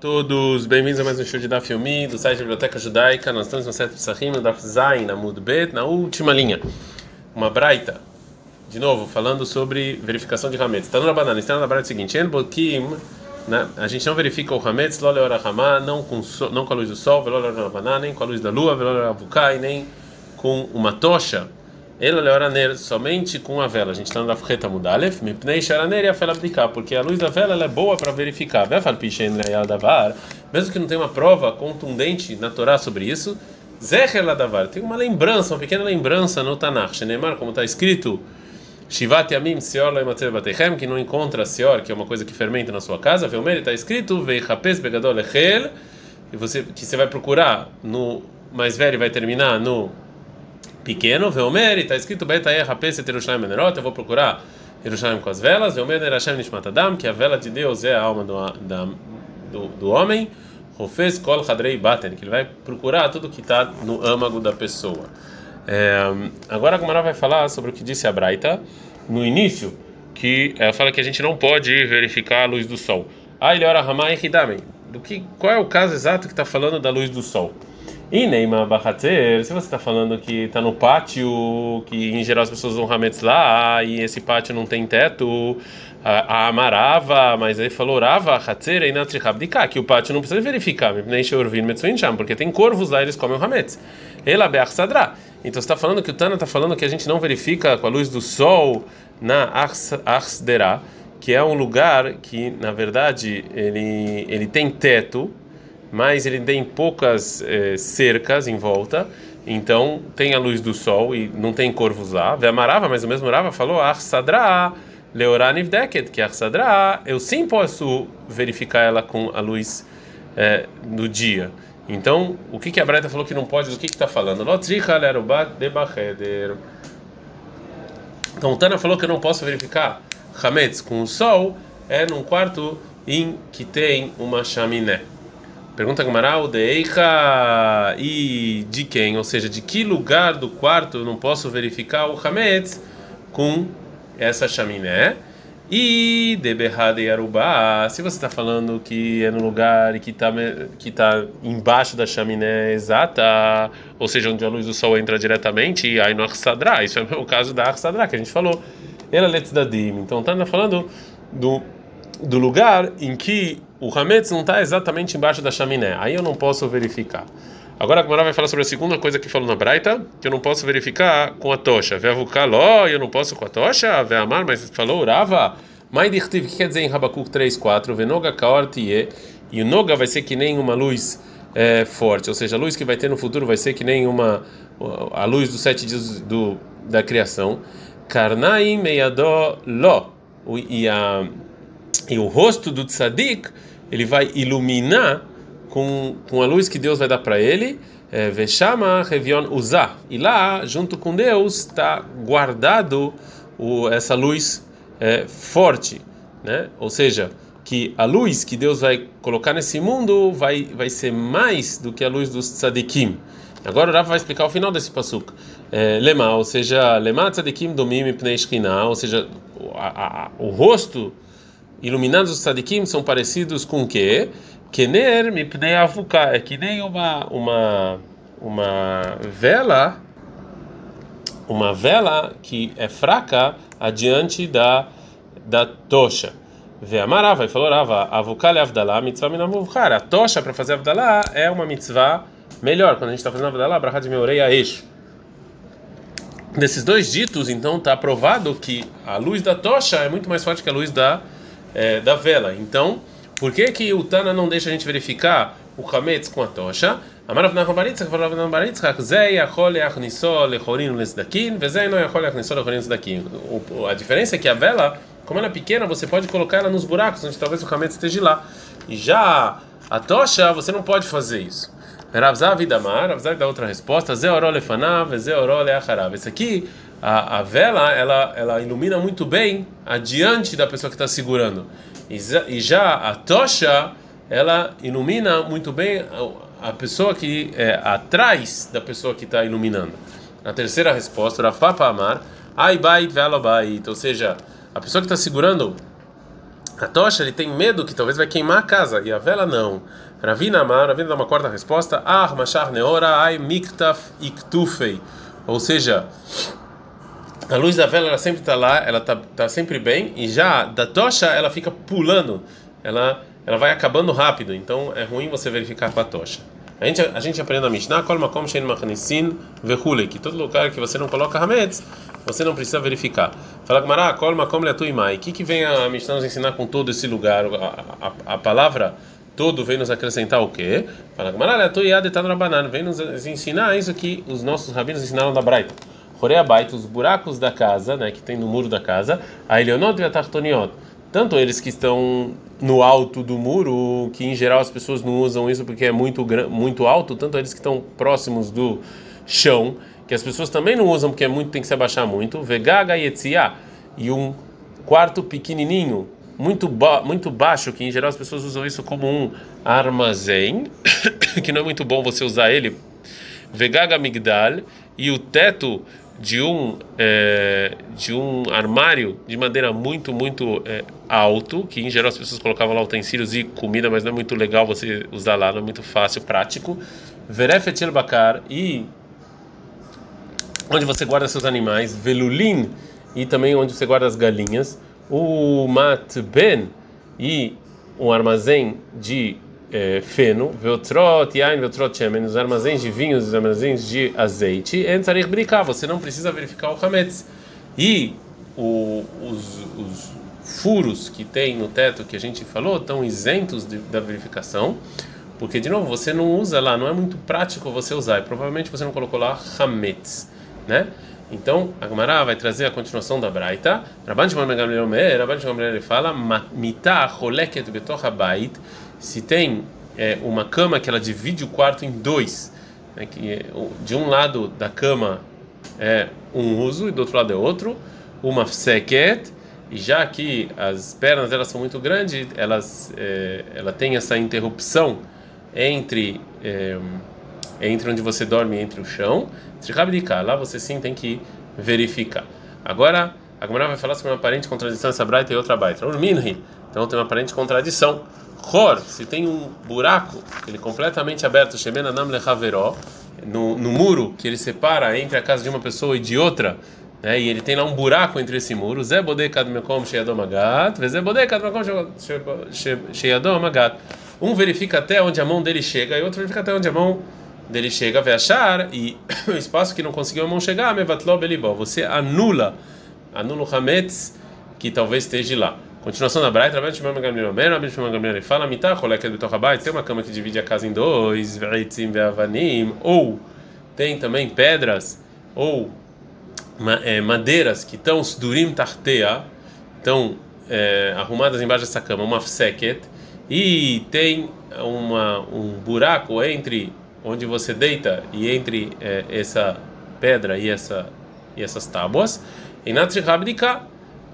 Todos bem-vindos a mais um show de Daf Yomi do site da Biblioteca Judaica. Nós estamos no Sete Psachim, no Daf Zain, na Mud Bet, na última linha. Uma braita, de novo, falando sobre verificação de Hametz. Está no banana, está na braita seguinte: En né? a gente não verifica o Hametz, lo leora Hamá, não com não com a luz do sol, banana, nem com a luz da lua, nem com uma tocha. Ela leora ner somente com a vela. A gente está no Dafreta Mudalef, Mipnei Sharaner e a vela abdicar, porque a luz da vela ela é boa para verificar. Davar, mesmo que não tenha uma prova contundente na Torá sobre isso, Zecher Ladavar, tem uma lembrança, uma pequena lembrança no Tanakh, Shenemar, como está escrito. Shivat Yamim Seor Loimatzer Batechem, que não encontra Seor, que é uma coisa que fermenta na sua casa. Velmer está escrito Veihapes Begadol Echel, que você vai procurar no mais velho vai terminar no pequeno, Veomer, está escrito Betaer Rapes Yerushalayim Menerot, eu vou procurar Yerushalayim com as velas, Veomer Nerashem Nishmat Adam, que a vela de Deus é a alma do, da, do, do homem, Rofes Kol Hadrei Baten, que ele vai procurar tudo que está no âmago da pessoa. É, agora a Gomara vai falar sobre o que disse a Braita no início, que ela fala que a gente não pode verificar a luz do sol. Ah, ele ora Ramai Hidamen. Do que, qual é o caso exato que está falando da luz do sol? E Neymar Bahatzer, se você está falando que está no pátio, que em geral as pessoas vão hametz lá, e esse pátio não tem teto, a, amarava, mas aí falou Rava, Hatzer, e Natrihabdika, que o pátio não precisa verificar, porque tem corvos lá eles comem o hametz. Ela Sadra. Então você está falando que o Tana está falando que a gente não verifica com a luz do sol na Arsdera, que é um lugar que, na verdade, ele, ele tem teto mas ele tem poucas eh, cercas em volta, então tem a luz do sol e não tem corvos lá. Vemarava, mas o mesmo Rava falou: Arsadra, Leoraniv Deket, que Arsadra, eu sim posso verificar ela com a luz eh, do dia. Então, o que, que a Breta falou que não pode, do que está falando? Então, Tana falou que eu não posso verificar Hametz com o sol, é num quarto em que tem uma chaminé. Pergunta Gamaral, Deicha e de quem? Ou seja, de que lugar do quarto eu não posso verificar o Hametz com essa chaminé? E de Berrada e Arubá, se você está falando que é no lugar que está que tá embaixo da chaminé exata, ou seja, onde a luz do sol entra diretamente, aí no Arsadra, isso é o caso da Arsadra que a gente falou. Ela é Dim. Então está falando do, do lugar em que o Hametz não está exatamente embaixo da chaminé. Aí eu não posso verificar. Agora a Gemara vai falar sobre a segunda coisa que falou na Braita, que eu não posso verificar com a tocha. Veavukaló, eu não posso com a tocha. Veamar, mas falou Urava. Maidirtiv, que quer dizer em Rabakuk 3.4? Venoga kaortie. E o Noga vai ser que nem uma luz é, forte. Ou seja, a luz que vai ter no futuro vai ser que nem uma a luz dos sete dias do, da criação. Karnai meiadó lo. E, a, e o rosto do tzadik ele vai iluminar com, com a luz que Deus vai dar para ele. É, Veshama Revion Uzá. E lá, junto com Deus, está guardado o, essa luz é, forte. Né? Ou seja, que a luz que Deus vai colocar nesse mundo vai, vai ser mais do que a luz dos tzadikim. Agora o Rafa vai explicar o final desse pasuk. É, ou seja, lema tzadikim domim pnei ou seja, a, a, o rosto iluminados os tzadikim são parecidos com o quê? Kener mipnei avuka, é que nem uma uma uma vela uma vela que é fraca adiante da da tocha. Vê amarava e falou rava avukal avdalá mitzvah minamuvkar. A tocha para fazer avdalá é uma mitzvah melhor. Quando a gente está fazendo avdalá, brahad me oreia eixo. Nesses dois ditos, então, está provado que a luz da tocha é muito mais forte que a luz da é, da vela. Então, por que que o Tana não deixa a gente verificar o Hametz com a tocha? Não. A diferença é que a vela, como ela é pequena, você pode colocar ela nos buracos, onde talvez o Hametz esteja lá. E já a tocha, você não pode fazer isso. Ravzav Idamar, Ravzav dá outra resposta, Leacharav. Esse aqui a, a vela ela, ela ilumina muito bem adiante da pessoa que está segurando e, já a tocha ela ilumina muito bem a, pessoa que é atrás da pessoa que está iluminando a terceira resposta Rafapa Amar Ai Bait Vela Bait ou seja a pessoa que está segurando A tocha ele tem medo que talvez vai queimar a casa e a vela não. Ravina Amar, Ravina dá uma quarta resposta. Ah, machar neora ai miktaf iktufei. Ou seja, a luz da vela ela sempre está lá, ela está tá sempre bem e já da tocha ela fica pulando, ela ela vai acabando rápido. Então é ruim você verificar com a tocha. A gente, a gente aprende na Mishnah, kol makom shein machnisin vehule, que todo lugar que você não coloca hametz, você não precisa verificar. Fala Gmará, kol makom leatuimai. O que que vem a Mishnah nos ensinar com todo esse lugar? A, a, a palavra todo vem nos acrescentar o quê? Fala Gmará, leatuiad etan Vem nos ensinar isso que os nossos rabinos ensinaram da Braita. Horeabait, os buracos da casa, né, que tem no muro da casa, a Elionot e a Tartoniot tanto eles que estão no alto do muro, que em geral as pessoas não usam isso porque é muito muito alto, tanto eles que estão próximos do chão, que as pessoas também não usam porque é muito tem que se abaixar muito, vegaga e etzia, e um quarto pequenininho, muito ba muito baixo, que em geral as pessoas usam isso como um armazém, que não é muito bom você usar ele, vegaga migdal, e o teto de um é, de um armário de madeira muito muito é, alto que em geral as pessoas colocavam lá utensílios e comida mas não é muito legal você usar lá não é muito fácil prático. Verefetil bakar e onde você guarda seus animais velulin e também onde você guarda as galinhas. O matben e um armazém de é, feno, veotrot, yain, veotrot shemen, os armazéns de vinhos, os armazéns de azeite, entzarich brincar, você não precisa verificar o hametz. E o, os, os, furos que tem no teto que a gente falou estão isentos de, da verificação, porque, de novo, você não usa lá, não é muito prático você usar, e provavelmente você não colocou lá hametz, né? Então, a Gemara vai trazer a continuação da Braita. Rabban Shimon Ben Gamliel Omer, Rabban Shimon Ben fala, mitah choleket betoch habait, se tem é, uma cama que ela divide o quarto em dois, né, que é, de um lado da cama é um uso e do outro lado é outro, uma seket, e já que as pernas elas são muito grandes, elas é, ela tem essa interrupção entre é, entre onde você dorme e entre o chão, lá você sim tem que verificar. Agora a Gemara vai falar sobre uma aparente contradição essa braita e outra baita. Então tem uma aparente contradição. Hor, se tem um buraco, ele é completamente aberto, no, no muro que ele separa entre a casa de uma pessoa e de outra, né, e ele tem lá um buraco entre esse muro, um verifica até onde a mão dele chega e outro verifica até onde a mão dele chega, vai achar, e o espaço que não conseguiu a mão chegar, você anula, anula o hametz que talvez esteja lá. Continuação da Braita, Rabbi Shimon Gamliel Omer, Rabbi Shimon Gamliel ele fala, Mitah choleket betoch habayit, tem uma cama que divide a casa em dois, ve'itzim ve'avanim, ou tem também pedras, ou é, madeiras que estão durim tartea, estão é, arrumadas embaixo dessa cama, uma fseket, e tem uma, um buraco entre onde você deita e entre é, essa pedra e, essa, e essas tábuas, e natri rabdika,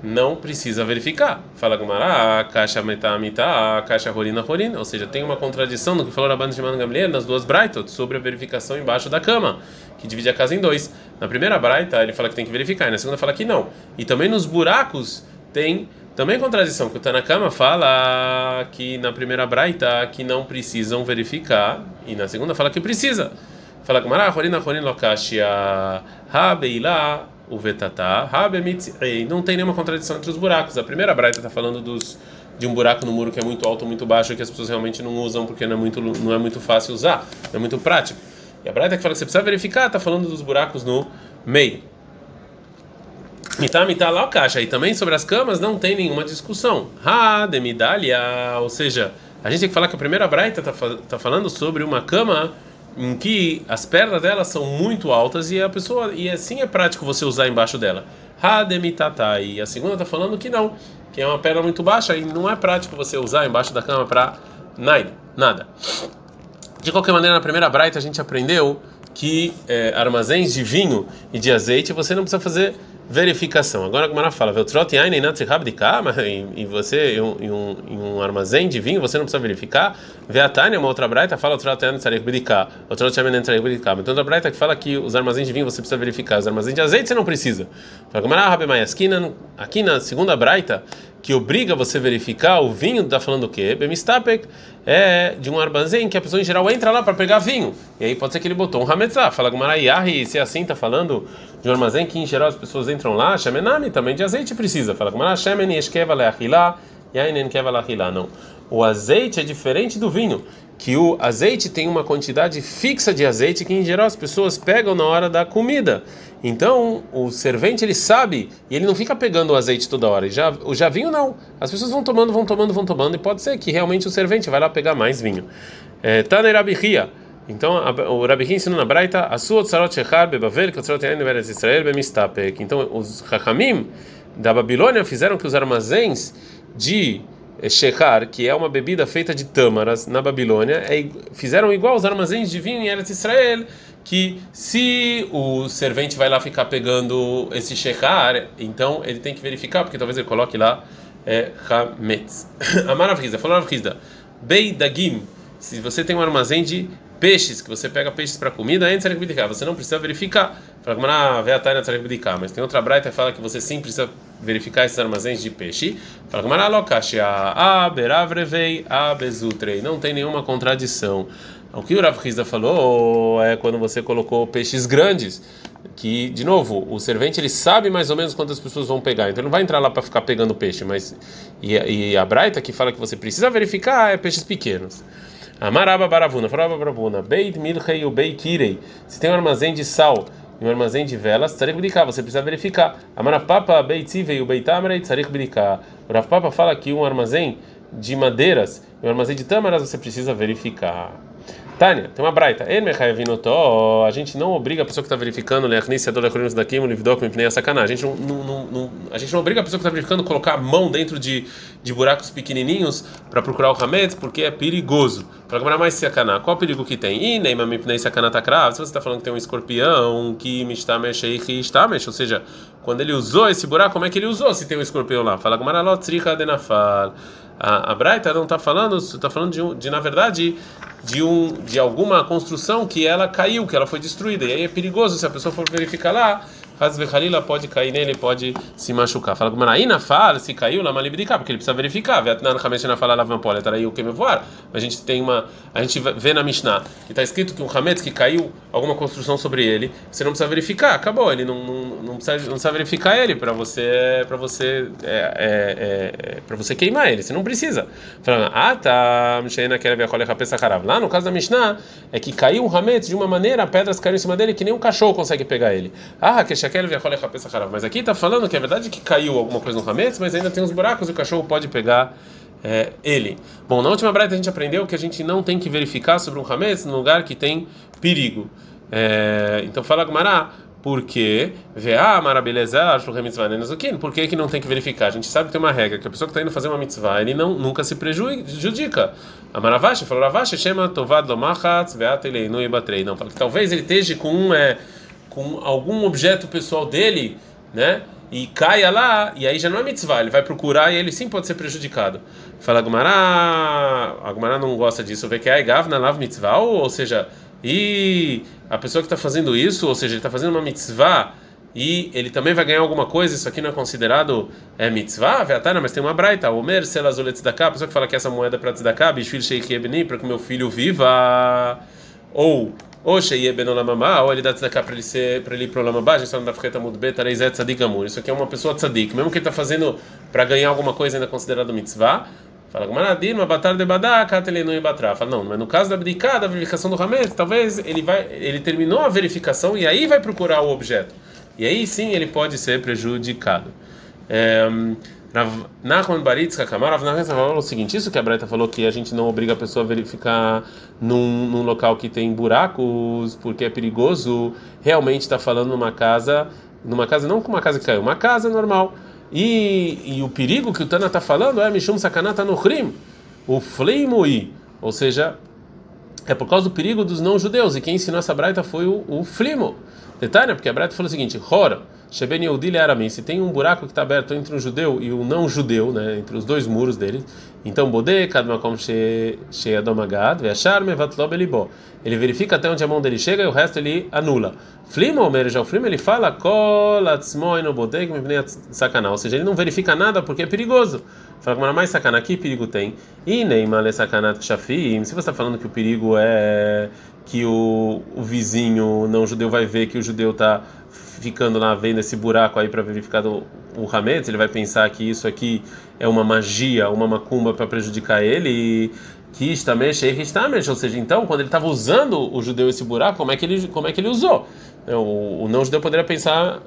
não precisa verificar. Fala Gumara, caixa metá metá, caixa rolina rolina. Ou seja, tem uma contradição no que falou Rabban Shimon Gamliel nas duas braitot sobre a verificação embaixo da cama, que divide a casa em dois. Na primeira braita ele fala que tem que verificar, e na segunda fala que não. E também nos buracos tem também contradição, que o Tanakama fala que na primeira braita que não precisam verificar, e na segunda fala que precisa. Fala Gumara, rolina rolina lokashia, ha beila o vetatá, não tem nenhuma contradição entre os buracos. A primeira braita está falando dos de um buraco no muro que é muito alto muito baixo que as pessoas realmente não usam porque não é muito não é muito fácil usar, não é muito prático. E a braita que fala que você precisa verificar está falando dos buracos no meio. Mitá, mitá lá o caixa. E também sobre as camas não tem nenhuma discussão. Ha, de medalha, ou seja, a gente tem que falar que a primeira braita está tá falando sobre uma cama em que as pernas dela são muito altas e a pessoa e assim é prático você usar embaixo dela. Hademitata e a segunda está falando que não, que é uma perna muito baixa e não é prático você usar embaixo da cama para nada. De qualquer maneira, na primeira braita a gente aprendeu que é, armazéns de vinho e de azeite você não precisa fazer verificação. Agora a Gemara fala, e você em um, em um armazém de vinho, você não precisa verificar. Vê a Tânia, uma outra braita, fala outra outra braita que fala que os armazéns de vinho você precisa verificar, os armazéns de azeite você não precisa. Aqui na segunda braita, que obriga você a verificar o vinho, está falando o quê? Bemistapek é de um armazém que a pessoa em geral entra lá para pegar vinho. E aí pode ser que ele botou um hametzah. Fala Gumarayahi, se é assim está falando de um armazém que em geral as pessoas entram lá, shemenami também de azeite precisa. Fala keva leachilá. Não. O azeite é diferente do vinho que o azeite tem uma quantidade fixa de azeite que em geral as pessoas pegam na hora da comida. Então, o servente ele sabe e ele não fica pegando o azeite toda hora. Já o já vinho não. As pessoas vão tomando, vão tomando, vão tomando e pode ser que realmente o servente vai lá pegar mais vinho. É, Taner Abihia. Então, o Rabi ensina na Braita, a sua tzarot shechar bebavel, que tzarot yain beretz Israel bemistapek. Então, os Chachamim da Babilônia fizeram que os armazéns de Shechar, que é uma bebida feita de tâmaras na Babilônia, é, fizeram igual os armazéns de vinho em Eretz Israel, que se o servente vai lá ficar pegando esse Shechar, então ele tem que verificar, porque talvez ele coloque lá é, Hametz. Amar Avrizda, falou Avrizda, Beidagim, se você tem um armazém de peixes, que você pega peixes para comida, antes de você não precisa verificar. Fala como na veataina mas tem outra braita que fala que você sim precisa verificar esses armazéns de peixe. Fala como na lokashia, a beravrevei, a bezutrei. Não tem nenhuma contradição. O que o Rav Hizda falou é quando você colocou peixes grandes, que de novo o servente ele sabe mais ou menos quantas pessoas vão pegar, então ele não vai entrar lá para ficar pegando peixe, mas e, e a Braita que fala que você precisa verificar é peixes pequenos. Amaraba baravuna, faraba baravuna, beit milchei o beikirei. Se tem um armazém de sal e um armazém de velas, tzarich brincar, você precisa verificar. Amarapapa beitzivei o beitamrei tzarich brincar. O Rav Papa fala que um armazém de madeiras e um armazém de tâmaras você precisa verificar. Tânia, tem uma braita. A gente não obriga a pessoa que está verificando, A gente não, não, não, a gente não obriga a pessoa que está verificando a colocar a mão dentro de, de buracos pequenininhos para procurar o hametz, porque é perigoso. Para comprar mais sacaná, qual o perigo que tem? Takrav. Se você está falando que tem um escorpião que mistamesh e istamesh, ou seja, quando ele usou esse buraco, como é que ele usou se tem um escorpião lá? Fala Gmaralot tricha denafal. A, a Braita não está falando, está falando de, de, na verdade, de, um, de alguma construção que ela caiu, que ela foi destruída. E aí é perigoso se a pessoa for verificar lá, Hazvechalila pode cair nele, pode se machucar. Fala com Maraína, fala, se caiu, lá malibdicar, porque ele precisa verificar. Vietnã, na fala, lá pole, aí o que me voar. A gente tem uma, a gente vê na Mishnah que está escrito que um Hametz que caiu alguma construção sobre ele, você não precisa verificar, acabou, ele não, não, não, precisa, não precisa verificar ele para você, para você, é, é, é, para você queimar ele, você não precisa. Fala, ah tá, Lá no caso da Mishnah, é que caiu um Hametz de uma maneira, pedras caíram em cima dele que nem um cachorro consegue pegar ele. Ah, que mas aqui está falando que é verdade que caiu alguma coisa no Hametz, mas ainda tem uns buracos e o cachorro pode pegar é, ele. Bom, na última breta a gente aprendeu que a gente não tem que verificar sobre um Hametz no lugar que tem perigo. É, então fala Gumará, porque por que que não tem que verificar? A gente sabe que tem uma regra que a pessoa que está indo fazer uma mitzvah ele não nunca se prejudica. A Maravashi falou Ravashi chama tovad lomachatz veatelei e batrei. Não, fala que talvez ele esteja com um é, com algum objeto pessoal dele, né? E caia lá, e aí já não é mitzvah, ele vai procurar e ele sim pode ser prejudicado. Fala Gumará, a Gumará não gosta disso, vê que é gavna lav mitzvah, ou, seja, e a pessoa que está fazendo isso, ou seja, ele está fazendo uma mitzvah e ele também vai ganhar alguma coisa, isso aqui não é considerado é mitzvah, veatana, mas tem uma braita, omer selazulet tzedakah, a pessoa que fala que essa moeda é para tzedakah, bishvil sheikh ebni, para que meu filho viva, ou ou Sheye Ben Olamamá, ou ele dá tzedakah para ele ser, ele ir para o Olamabá, a gente está no Dafreta Mudbet, Areizet Tzadik Amur. Isso aqui é uma pessoa tzadik, mesmo que ele está fazendo para ganhar alguma coisa ainda considerado mitzvah. Fala, Gmanadir, uma batalha de badá, katelenu e batra. Fala, não, mas no caso da abdicada, da verificação do Hamed, talvez ele vai, ele terminou a verificação e aí vai procurar o objeto. E aí sim ele pode ser prejudicado. É, Nachman Baritz Kakamar, Rav Nachman falou o seguinte: isso que a Breta falou que a gente não obriga a pessoa a verificar num, num local que tem buracos porque é perigoso, realmente está falando numa casa, numa casa não com uma casa que caiu, uma casa normal. E, e o perigo que o Tana está falando é Mishum Sakanata no Rim, o Fleimui, ou seja, é por causa do perigo dos não-judeus. E quem ensinou essa Braita foi o, o Flimo. Detalhe, porque a Braita falou o seguinte: Hora Learamim, se tem um buraco que está aberto entre um judeu e um não judeu, né, entre os dois muros dele, então Sheadomagad. Ele verifica até onde a mão dele chega e o resto ele anula. Flima, o Flima, ele fala sacanal, ou seja, ele não verifica nada porque é perigoso. Fala que mais sacana, que perigo tem? E Neymar sacanat Shafim, se você está falando que o perigo é que o, o vizinho não judeu vai ver que o judeu está ficando lá vendo esse buraco aí para verificar o, o Hametz, ele vai pensar que isso aqui é uma magia, uma macumba para prejudicar ele e que estamesh, estamesh, ou seja, então quando ele estava usando o judeu esse buraco, como é que ele como é que ele usou? O, o não judeu poderia pensar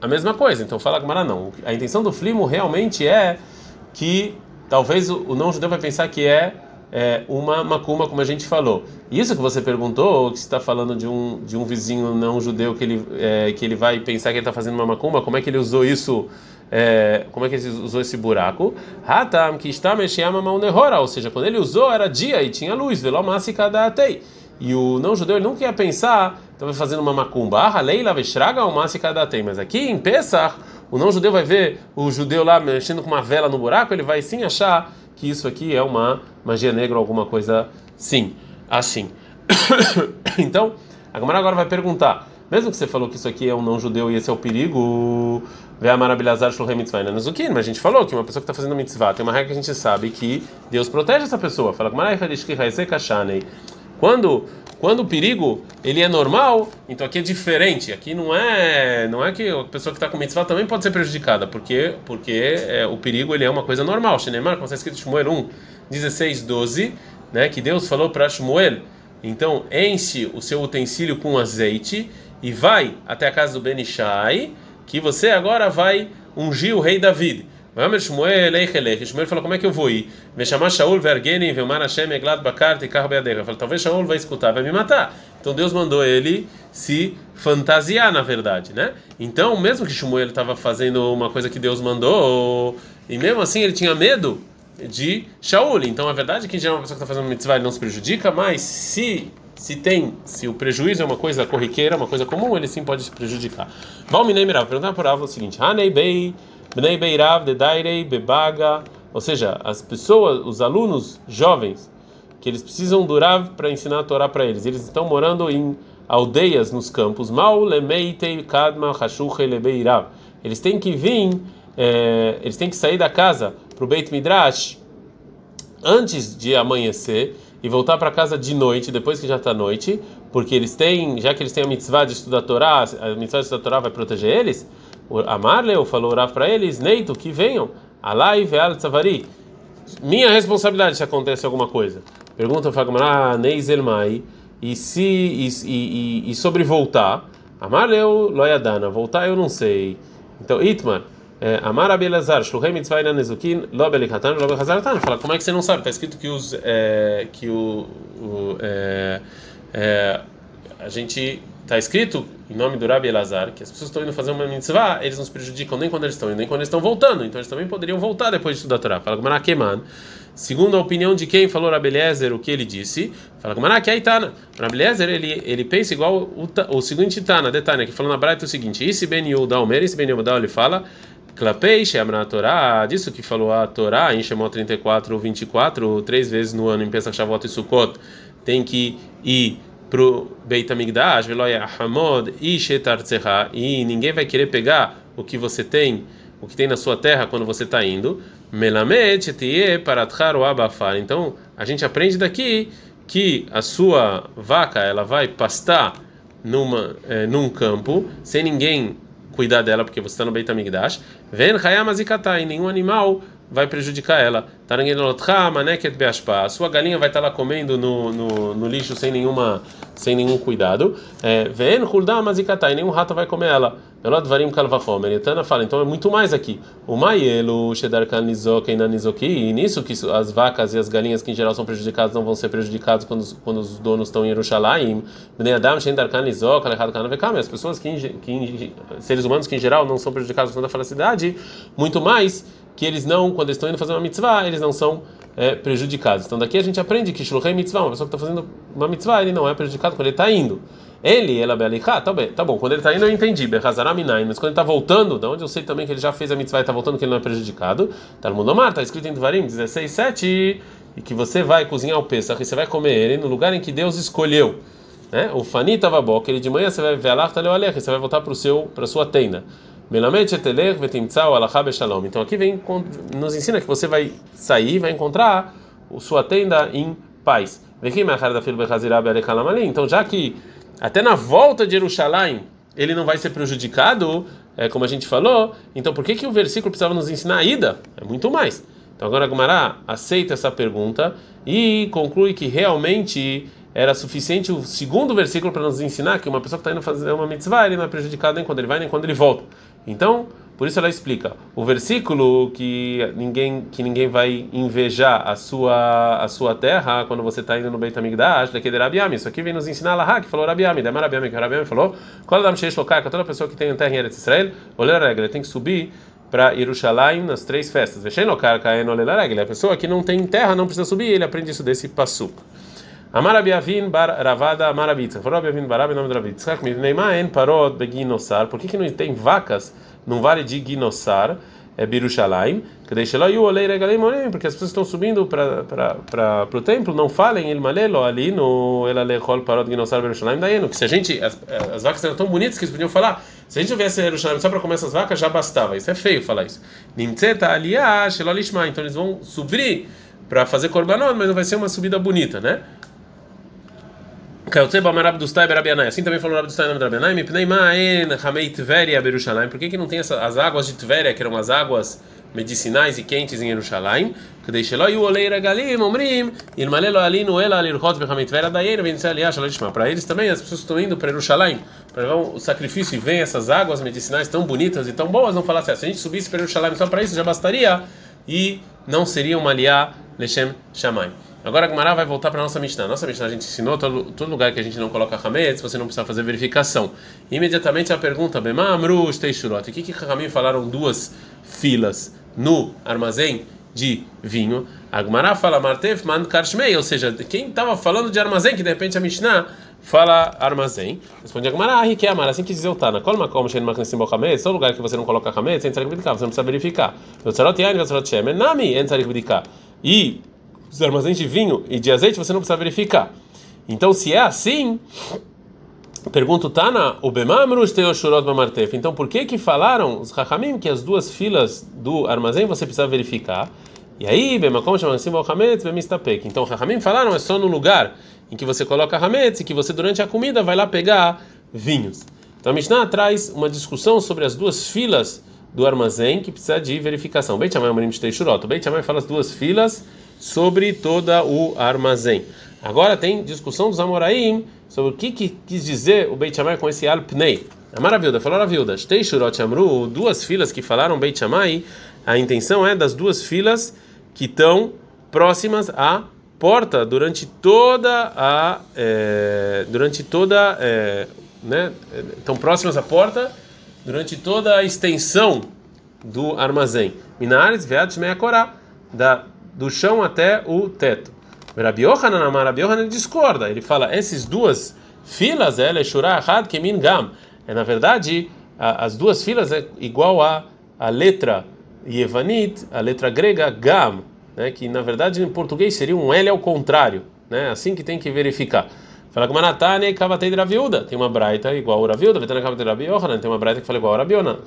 a mesma coisa. Então fala com não. A intenção do flimo realmente é que talvez o, o não judeu vai pensar que é é, uma macumba, como a gente falou. Isso que você perguntou, que está falando de um, de um vizinho não judeu que ele, é, que ele vai pensar que ele está fazendo uma macumba, como é que ele usou isso? É, como é que ele usou esse buraco? Hatam que está mexendo ou seja, quando ele usou era dia e tinha luz, cada atei. E o não judeu ele nunca ia pensar, estava fazendo uma macumba, leila vestraga ou atei. Mas aqui em Pesach, o não judeu vai ver o judeu lá mexendo com uma vela no buraco, ele vai sim achar que isso aqui é uma magia negra ou alguma coisa sim, assim. então, a Gamara agora vai perguntar, mesmo que você falou que isso aqui é um não judeu e esse é o perigo, vê a marabilhazar shulhem mitzvah nazukin, mas a gente falou que uma pessoa que está fazendo mitzvah tem uma regra que a gente sabe que Deus protege essa pessoa. Fala quando quando o perigo ele é normal, então aqui é diferente. Aqui não é não é que a pessoa que está com mitzvah também pode ser prejudicada, porque porque é, o perigo ele é uma coisa normal. Shenemar, como está escrito em Shmuel 1, 16, 12, né, que Deus falou para Shmuel, então enche o seu utensílio com azeite e vai até a casa do Benishai, que você agora vai ungir o rei David. Shmuel falou: Como é que eu vou ir? Me chamar Shaul Vergeni, Velmar Hashem Eglad Bakart e Carro Beadeira. Falou: Talvez Shaul vai escutar, vai me matar. Então Deus mandou ele se fantasiar, na verdade, né? Então, mesmo que Shmuel estava fazendo uma coisa que Deus mandou, e mesmo assim ele tinha medo de Shaul. Então, a verdade é que, em geral, uma pessoa que está fazendo mitzvah não se prejudica, mas se se tem, se o prejuízo é uma coisa corriqueira, uma coisa comum, ele sim pode se prejudicar. Valminei Mirav, perguntar por Ava o seguinte: Hanei Bei Bnei Beirav de Dairei Bebaga, ou seja, as pessoas, os alunos jovens, que eles precisam durar para ensinar a Torá para eles. Eles estão morando em aldeias nos campos. Eles têm que vir, é, eles têm que sair da casa para o Beit Midrash antes de amanhecer e voltar para casa de noite, depois que já está noite, porque eles têm, já que eles têm a mitzvah de estudar a Torá, a mitzvah de estudar a Torá vai proteger eles. Amarleu falou orar para eles, Neito, que venham, Alai ve'al tzavari. Minha responsabilidade se acontece alguma coisa. Pergunta Fagmará, Neizelmai, e se e, e, e, sobre voltar, Amarleu loyadana, voltar eu não sei. Então, Itmar, Amar Abelazar, Shluchei Mitzvah Nezukin, Lobelikatan, Lobelhazaratan. Fala, como é que você não sabe? Está escrito que, os, é, que o, o é, é, a gente está escrito em nome do Rabi Elazar que as pessoas estão indo fazer uma mitzvah, eles não se prejudicam nem quando eles estão indo, nem quando eles estão voltando. Então eles também poderiam voltar depois de estudar a Torá. Fala Gumarakeman. Segundo a opinião de quem falou Rabi Eliezer, o que ele disse, fala Gumara que. Rabi Eliezer, ele, ele pensa igual o, o seguinte Itana, detalhe, que falou na Braita o seguinte: Esse Ben Yehuda Omer, esse Ben Yehuda, ele fala. Klapei Shemra Torá, disso que falou a Torá em Shemot 34 ou 24, três vezes no ano em Pesach Shavuot e Sukkot, tem que ir pro Beit HaMikdash, Hamod e Shetartzeha, e ninguém vai querer pegar o que você tem, o que tem na sua terra quando você está indo. Melamed Paratchar Abafar. Então, a gente aprende daqui que a sua vaca ela vai pastar numa, é, num campo sem ninguém cuidar dela porque você está no Beit HaMikdash. Ven Hayamazikatai, nenhum animal vai prejudicar ela. A sua galinha vai estar lá comendo no, no, no lixo sem nenhuma sem nenhum cuidado. É, Ven e nenhum rato vai comer ela. Pelot varim kalvachomer. Etana fala, então é muito mais aqui. O maielo shedar kanizok e e nisso que as vacas e as galinhas que em geral são prejudicadas não vão ser prejudicadas quando, quando os donos estão em Yerushalayim. Bnei adam shedar kanizok alechad kanavekam. As pessoas que, que seres humanos que em geral não são prejudicados quando a felicidade, muito mais que eles não, quando eles estão indo fazer uma mitzvah, eles não são é, prejudicados. Então daqui a gente aprende que Shluchei mitzvah, uma pessoa que está fazendo uma mitzvah, ele não é prejudicado quando ele está indo. Ele, ela bealiká, tá bem, tá bom. Quando ele está indo eu entendi, Behazaраminai, mas quando ele está voltando, da onde eu sei também que ele já fez a mitzvah e está voltando que ele não é prejudicado, tá no mundo mar, tá escrito em Devarim 16, 7, e que você vai cozinhar o Pesach e você vai comer ele no lugar em que Deus escolheu. Né? O Fani estava bom, que ele de manhã você vai ver Allah, você vai voltar para o seu para sua tenda. Então aqui vem nos ensina que você vai sair, vai encontrar sua tenda em paz. Então já que até na volta de Jerusalém ele não vai ser prejudicado, é, como a gente falou, então por que, que o versículo precisava nos ensinar a ida? É muito mais. Então agora Gumará aceita essa pergunta e conclui que realmente era suficiente o segundo versículo para nos ensinar que uma pessoa que está indo fazer uma mitzvah, ele não é prejudicado nem quando ele vai nem quando ele volta. Então, por isso ela explica o versículo que ninguém que ninguém vai invejar a sua a sua terra quando você está indo no Beit Hamikdash, daqui de Rabiami. Isso aqui vem nos ensinar lá que falou Rabiami, da Rabiami que Rabiami falou, qual é o toda pessoa que tem terra em Eretz Israel, olha a regra, tem que subir para Jerusalém nas três festas. A pessoa que não tem terra não precisa subir, ele aprende isso desse passuco. Amar Abiavin bar Ravada Amar Abitza. Falou Abiavin bar Abi nome do Rabi. Tzchak Mivneima en parod beginosar. Por que que não tem vacas num vale de Ginosar? É Birushalayim. Que deixa lá e o olei porque as pessoas estão subindo para o templo, não falem ele malelo ali no ela lechol parod Ginosar Birushalayim daí que se a gente as, as vacas eram tão bonitas que eles podiam falar, se a gente tivesse Jerusalém só para comer essas vacas já bastava. Isso é feio falar isso. Nimtzeta aliyah shelolishma. Então eles vão subir para fazer korbanot, mas não vai ser uma subida bonita, né? Assim também falou Rabi Dustai Rabianai, Mipnei Ma'en Hamei Tveria Berushalayim. Por que que não tem essa, as águas de Tveria, que eram as águas medicinais e quentes em dizer aliás, Para eles também, as pessoas estão indo para Jerusalém para levar o sacrifício e vem essas águas medicinais tão bonitas e tão boas, não falar assim, se a gente subisse para Jerusalém só para isso já bastaria e não seria uma aliá Leshem Shamayim. Agora a Gemara vai voltar para a nossa Mishnah. Nossa Mishnah a gente ensinou todo, todo lugar que a gente não coloca Hametz, você não precisa fazer verificação. Imediatamente a pergunta, Bema Amru Shteishurot. O que que Ramim falaram duas filas no armazém de vinho? A Gemara fala Martef Man Karshmei, ou seja, quem estava falando de armazém, que de repente a Mishnah fala armazém. Responde a Gemara, ah, que é Amara, assim que dizer o Tana. Qual uma como Shen Maknessim Hametz, todo lugar que você não coloca Hametz, você não precisa verificar. Yotzarot Yain, Yotzarot Shemen, Nami, Entzarek Bidikah. E os armazéns de vinho e de azeite você não precisa verificar. Então, se é assim, pergunto Tana, o Bemamrus. Então, por que que falaram os Chachamim que as duas filas do armazém você precisa verificar? E aí, Bemakom Shamansim Hametz Bemistapek. Então, os Chachamim falaram é só no lugar em que você coloca Hametz e que você durante a comida vai lá pegar vinhos. Então, a Mishnah traz uma discussão sobre as duas filas do armazém que precisa de verificação. Beit Shammai Amorim Shteishurot. Beit Shammai fala as duas filas sobre toda o armazém. Agora tem discussão dos Amoraim sobre o que, que quis dizer o Beit Shammai com esse Alpnei. A maravilha, falou a viúva, Shteishurot Amru, duas filas que falaram Beit Shammai, a intenção é das duas filas que estão próximas à porta durante toda a é, durante toda é, né estão próximas à porta durante toda a extensão do armazém. Minares veat meakorá da do chão até o teto. Rabi Yohanan Amar, discorda. Ele fala, essas duas filas, ela é shura had kemin gam. É na verdade, a, as duas filas é igual a a letra Yevanit, a letra grega gam, né, que na verdade em português seria um L ao contrário, né? Assim que tem que verificar. Fala com Manatane Kavatei de Raviuda. Tem uma braita igual a Raviuda. Vetana Kavatei de Rabi Tem uma braita que fala igual a Rabiona.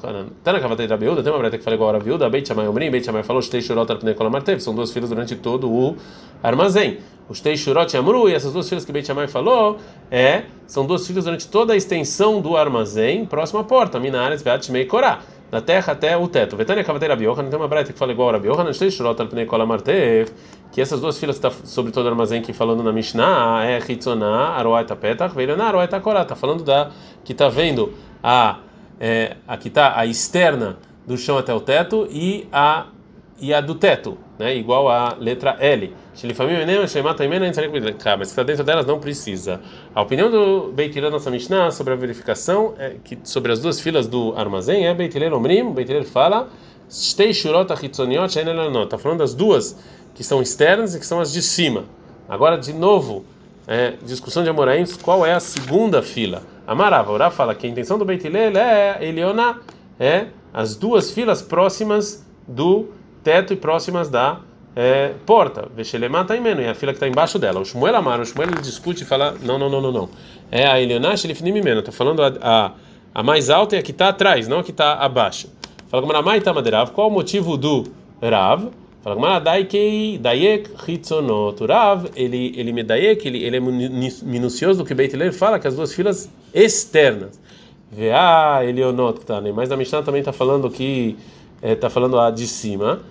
Tana Kavatei de Rabiuda. Tem uma braita que fala igual a Raviuda. Beit Shammai Omrim. Beit Shammai falou: Shtei Shurot Arpnei Kol Amartev. São duas filhas durante todo o armazém. Os Shtei Shurot Amru. E essas duas filhas que Beit Shammai falou é, são duas filhas durante toda a extensão do armazém, próxima porta. Minares Veat Shmei Korah da terra até o teto. Vetânia Kavatei Rabi Yohanan, tem uma breta que fala igual a Rabi Yohanan, que essas duas filas que está sobre todo o armazém que falando na Mishnah é Hitzoná, Aroaita Petach, Veironá, Aroaita Korá. Está falando da que está vendo a é, aqui está a externa do chão até o teto e a e a do teto, né? Igual a letra L. Mas está dentro delas não precisa. A opinião do Beitilel nossa Mishnah sobre a verificação é que sobre as duas filas do armazém é Beitilel Omrim, Beitilel fala Está falando das duas que são externas e que são as de cima. Agora, de novo, é, discussão de Amoraim, qual é a segunda fila? Amarava, Orá fala que a intenção do Beit Hillel é Eliona, é as duas filas próximas do teto e próximas da é, porta. Veshelemata imeno, e a fila que está embaixo dela. O Shmuel Amar, o Shmuel ele discute e fala: não, não, não, não, não. É a Eliona Shelifnim imeno. Está falando a, a, a, mais alta e a que está atrás, não a que está abaixo. Fala como Ramai Tamaderav, qual o motivo do Rav? Fala como Daikei Dayek Hitzonot. Rav, ele, ele me Dayek, ele, ele é minucioso do que Beit Hillel fala, que as duas filas externas. Vea Elionot, tá, né? Mas a Mishnah também está falando que está é, falando a de cima.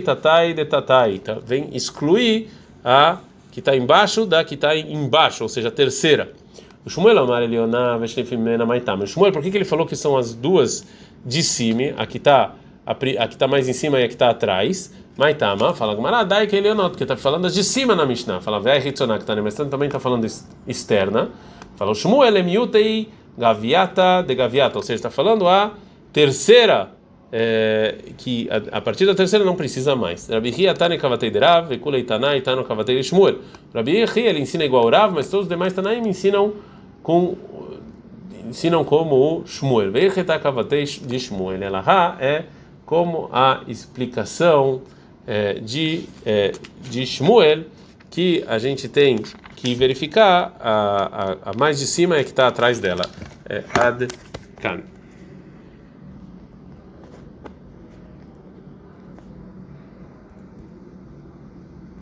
Tatai de Tatai. Tá? Vem excluir a que está embaixo da que está embaixo, ou seja, a terceira. O Shmuel Amar Elioná Veshlefimena Maitam. O Shmuel, por que, que ele falou que são as duas de cima, a que está a, que está mais em cima e a que está atrás. Maitama, fala Gmaradai que ele porque está falando as de cima na Mishnah. Fala Vei Hitzoná, que está na Mishnah, também está falando externa. Fala Shmuel Emiutei Gaviata de Gaviata, ou seja, está falando a terceira, é, que a, a, partir da terceira não precisa mais. Rabi Ria Tane Kavatei de Rav, Vekulei Tanai Tano Kavatei de Shmuel. Rabi Ria ele ensina igual Rav, mas todos os demais Tanaim ensinam com ensinam como o Shmuel. Veichetá Kavatei de Shmuel. Ela é como a explicação é, de, é, de Shmuel, que a gente tem que verificar, a, a, a mais de cima é que está atrás dela. É Ad Kan.